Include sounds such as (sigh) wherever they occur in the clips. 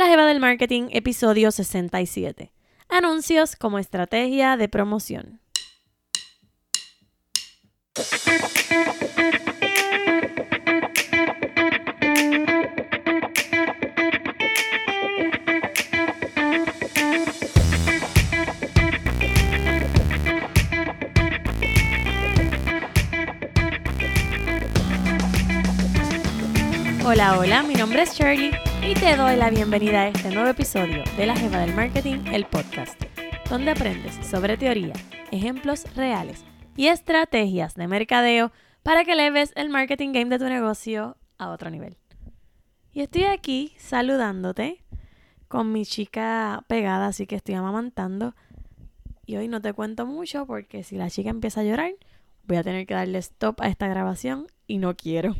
La Jeva del Marketing, episodio 67. Anuncios como estrategia de promoción. Hola, hola, mi nombre es Shirley y te doy la bienvenida a este nuevo episodio de La Jeva del Marketing, el podcast, donde aprendes sobre teoría, ejemplos reales y estrategias de mercadeo para que leves el marketing game de tu negocio a otro nivel. Y estoy aquí saludándote con mi chica pegada, así que estoy amamantando. Y hoy no te cuento mucho porque si la chica empieza a llorar, voy a tener que darle stop a esta grabación y no quiero.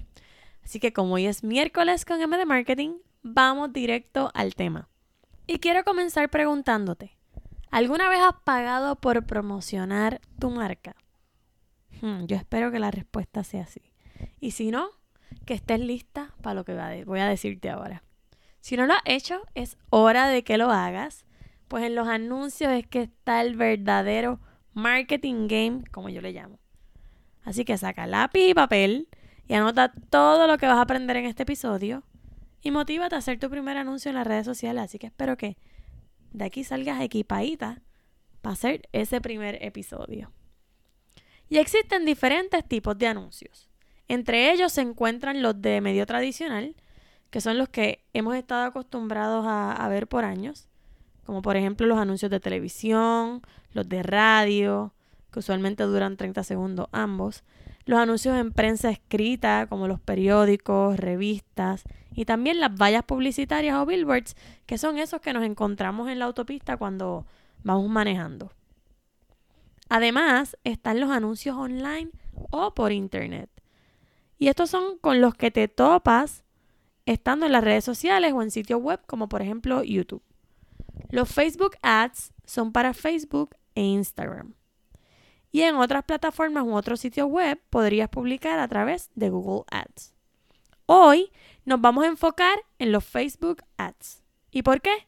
Así que como hoy es miércoles con M de Marketing, vamos directo al tema. Y quiero comenzar preguntándote, ¿alguna vez has pagado por promocionar tu marca? Hmm, yo espero que la respuesta sea sí. Y si no, que estés lista para lo que voy a decirte ahora. Si no lo has hecho, es hora de que lo hagas, pues en los anuncios es que está el verdadero marketing game, como yo le llamo. Así que saca lápiz y papel y anota todo lo que vas a aprender en este episodio y motívate a hacer tu primer anuncio en las redes sociales. Así que espero que de aquí salgas equipadita para hacer ese primer episodio. Y existen diferentes tipos de anuncios. Entre ellos se encuentran los de medio tradicional, que son los que hemos estado acostumbrados a, a ver por años, como por ejemplo los anuncios de televisión, los de radio, que usualmente duran 30 segundos ambos, los anuncios en prensa escrita, como los periódicos, revistas, y también las vallas publicitarias o billboards, que son esos que nos encontramos en la autopista cuando vamos manejando. Además, están los anuncios online o por internet. Y estos son con los que te topas estando en las redes sociales o en sitios web, como por ejemplo YouTube. Los Facebook Ads son para Facebook e Instagram. Y en otras plataformas u otros sitios web podrías publicar a través de Google Ads. Hoy nos vamos a enfocar en los Facebook Ads. ¿Y por qué?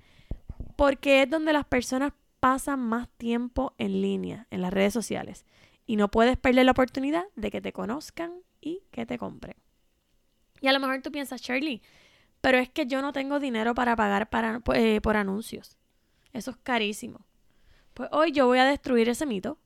Porque es donde las personas pasan más tiempo en línea, en las redes sociales. Y no puedes perder la oportunidad de que te conozcan y que te compren. Y a lo mejor tú piensas, Shirley, pero es que yo no tengo dinero para pagar eh, por anuncios. Eso es carísimo. Pues hoy yo voy a destruir ese mito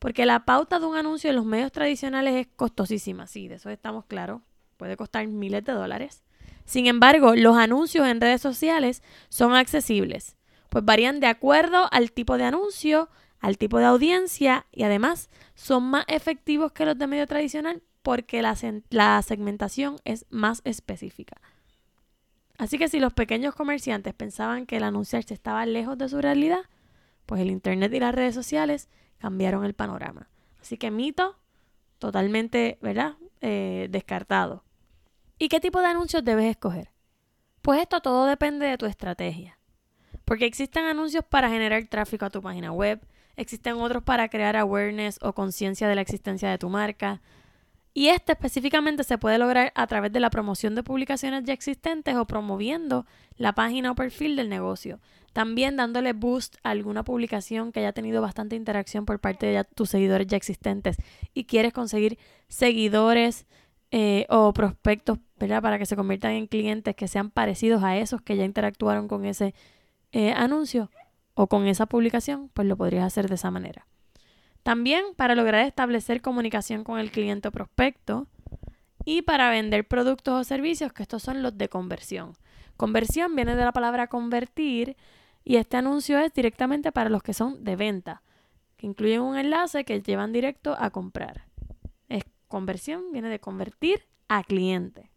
porque la pauta de un anuncio en los medios tradicionales es costosísima, sí, de eso estamos claros. Puede costar miles de dólares. Sin embargo, los anuncios en redes sociales son accesibles, pues varían de acuerdo al tipo de anuncio, al tipo de audiencia y además son más efectivos que los de medio tradicional porque la, la segmentación es más específica. Así que si los pequeños comerciantes pensaban que el anunciarse estaba lejos de su realidad, pues el Internet y las redes sociales cambiaron el panorama. Así que mito totalmente, ¿verdad? Eh, descartado. ¿Y qué tipo de anuncios debes escoger? Pues esto todo depende de tu estrategia. Porque existen anuncios para generar tráfico a tu página web, existen otros para crear awareness o conciencia de la existencia de tu marca, y este específicamente se puede lograr a través de la promoción de publicaciones ya existentes o promoviendo la página o perfil del negocio. También dándole boost a alguna publicación que haya tenido bastante interacción por parte de tus seguidores ya existentes y quieres conseguir seguidores eh, o prospectos para que se conviertan en clientes que sean parecidos a esos que ya interactuaron con ese eh, anuncio o con esa publicación, pues lo podrías hacer de esa manera. También para lograr establecer comunicación con el cliente o prospecto y para vender productos o servicios, que estos son los de conversión. Conversión viene de la palabra convertir y este anuncio es directamente para los que son de venta, que incluyen un enlace que llevan directo a comprar. Es conversión, viene de convertir a cliente.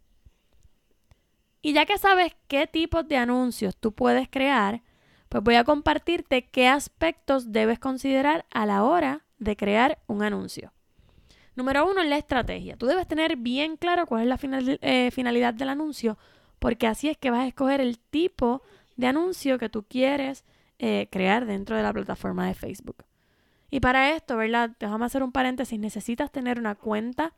Y ya que sabes qué tipos de anuncios tú puedes crear, pues voy a compartirte qué aspectos debes considerar a la hora de crear un anuncio. Número uno, la estrategia. Tú debes tener bien claro cuál es la eh, finalidad del anuncio, porque así es que vas a escoger el tipo de anuncio que tú quieres eh, crear dentro de la plataforma de Facebook. Y para esto, ¿verdad? Déjame hacer un paréntesis. Necesitas tener una cuenta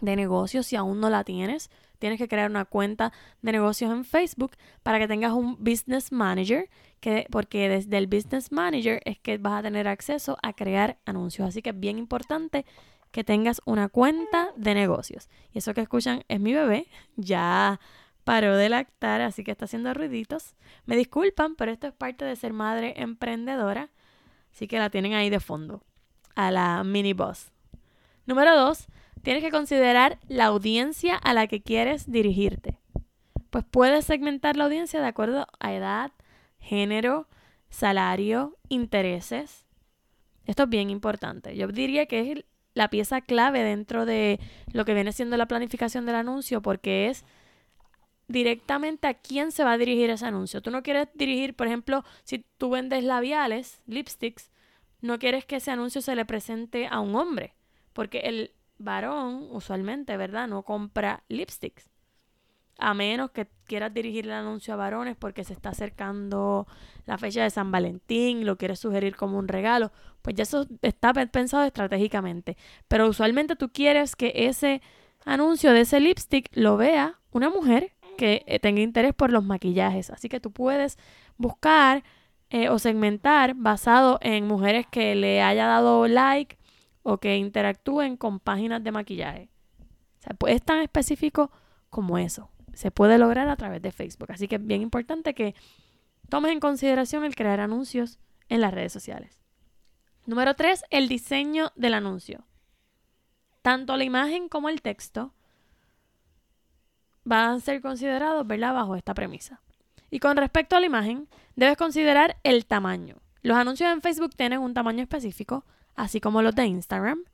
de negocios si aún no la tienes. Tienes que crear una cuenta de negocios en Facebook para que tengas un business manager, que, porque desde el business manager es que vas a tener acceso a crear anuncios. Así que es bien importante que tengas una cuenta de negocios. Y eso que escuchan es mi bebé, (laughs) ya paró de lactar, así que está haciendo ruiditos. Me disculpan, pero esto es parte de ser madre emprendedora, así que la tienen ahí de fondo, a la mini boss. Número dos, tienes que considerar la audiencia a la que quieres dirigirte. Pues puedes segmentar la audiencia de acuerdo a edad, género, salario, intereses. Esto es bien importante. Yo diría que es la pieza clave dentro de lo que viene siendo la planificación del anuncio porque es directamente a quién se va a dirigir ese anuncio. Tú no quieres dirigir, por ejemplo, si tú vendes labiales, lipsticks, no quieres que ese anuncio se le presente a un hombre, porque el varón usualmente, ¿verdad? No compra lipsticks. A menos que quieras dirigir el anuncio a varones porque se está acercando la fecha de San Valentín, lo quieres sugerir como un regalo, pues ya eso está pensado estratégicamente. Pero usualmente tú quieres que ese anuncio de ese lipstick lo vea una mujer que eh, tenga interés por los maquillajes. Así que tú puedes buscar eh, o segmentar basado en mujeres que le haya dado like o que interactúen con páginas de maquillaje. Pues es tan específico como eso. Se puede lograr a través de Facebook. Así que es bien importante que tomes en consideración el crear anuncios en las redes sociales. Número 3, el diseño del anuncio. Tanto la imagen como el texto van a ser considerados, ¿verdad? Bajo esta premisa. Y con respecto a la imagen, debes considerar el tamaño. Los anuncios en Facebook tienen un tamaño específico, así como los de Instagram.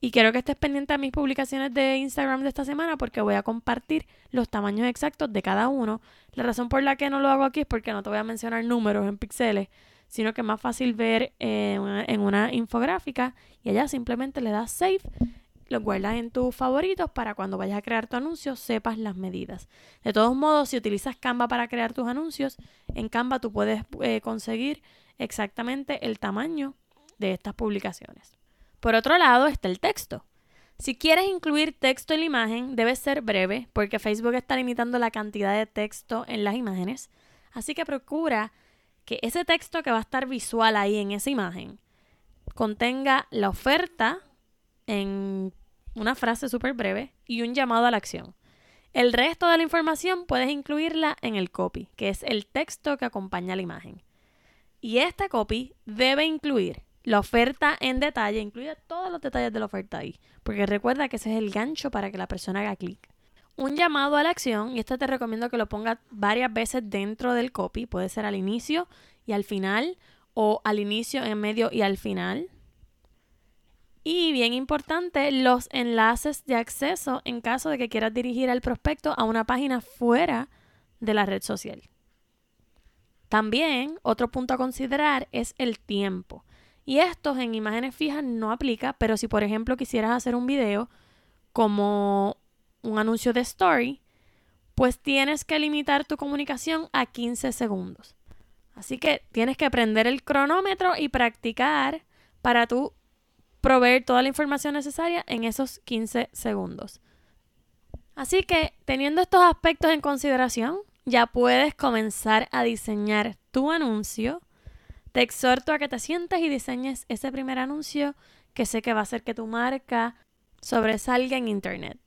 Y quiero que estés pendiente a mis publicaciones de Instagram de esta semana porque voy a compartir los tamaños exactos de cada uno. La razón por la que no lo hago aquí es porque no te voy a mencionar números en píxeles, sino que es más fácil ver en una infográfica y allá simplemente le das save lo guardas en tus favoritos para cuando vayas a crear tu anuncio sepas las medidas. De todos modos, si utilizas Canva para crear tus anuncios, en Canva tú puedes eh, conseguir exactamente el tamaño estas publicaciones. Por otro lado está el texto. Si quieres incluir texto en la imagen, debe ser breve porque Facebook está limitando la cantidad de texto en las imágenes. Así que procura que ese texto que va a estar visual ahí en esa imagen contenga la oferta en una frase súper breve y un llamado a la acción. El resto de la información puedes incluirla en el copy, que es el texto que acompaña la imagen. Y esta copy debe incluir la oferta en detalle, incluye todos los detalles de la oferta ahí, porque recuerda que ese es el gancho para que la persona haga clic. Un llamado a la acción, y este te recomiendo que lo pongas varias veces dentro del copy, puede ser al inicio y al final, o al inicio, en medio y al final. Y bien importante, los enlaces de acceso en caso de que quieras dirigir al prospecto a una página fuera de la red social. También otro punto a considerar es el tiempo. Y esto en imágenes fijas no aplica, pero si por ejemplo quisieras hacer un video como un anuncio de story, pues tienes que limitar tu comunicación a 15 segundos. Así que tienes que prender el cronómetro y practicar para tú proveer toda la información necesaria en esos 15 segundos. Así que, teniendo estos aspectos en consideración, ya puedes comenzar a diseñar tu anuncio. Te exhorto a que te sientas y diseñes ese primer anuncio que sé que va a hacer que tu marca sobresalga en Internet.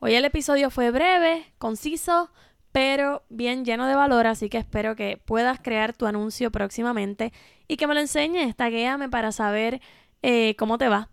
Hoy el episodio fue breve, conciso, pero bien lleno de valor, así que espero que puedas crear tu anuncio próximamente y que me lo enseñes, taguéame para saber eh, ¿Cómo te va?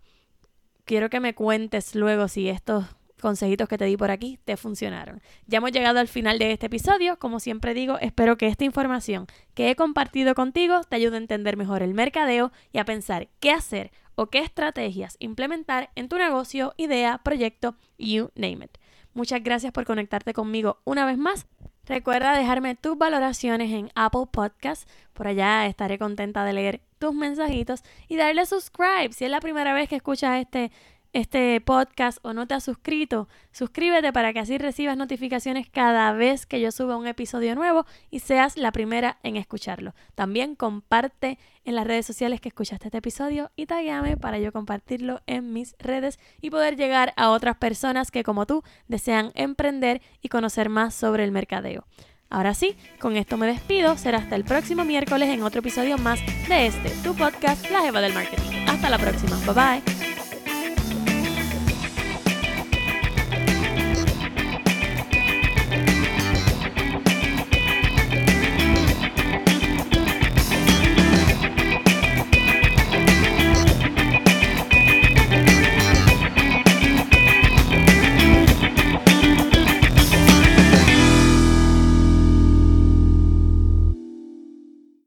Quiero que me cuentes luego si estos consejitos que te di por aquí te funcionaron. Ya hemos llegado al final de este episodio. Como siempre digo, espero que esta información que he compartido contigo te ayude a entender mejor el mercadeo y a pensar qué hacer o qué estrategias implementar en tu negocio, idea, proyecto, you name it. Muchas gracias por conectarte conmigo una vez más. Recuerda dejarme tus valoraciones en Apple Podcasts. Por allá estaré contenta de leer tus mensajitos y darle subscribe si es la primera vez que escuchas este este podcast o no te has suscrito, suscríbete para que así recibas notificaciones cada vez que yo suba un episodio nuevo y seas la primera en escucharlo. También comparte en las redes sociales que escuchaste este episodio y tagueame para yo compartirlo en mis redes y poder llegar a otras personas que como tú desean emprender y conocer más sobre el mercadeo. Ahora sí, con esto me despido. Será hasta el próximo miércoles en otro episodio más de este, tu podcast, La Jeva del Marketing. Hasta la próxima. Bye bye.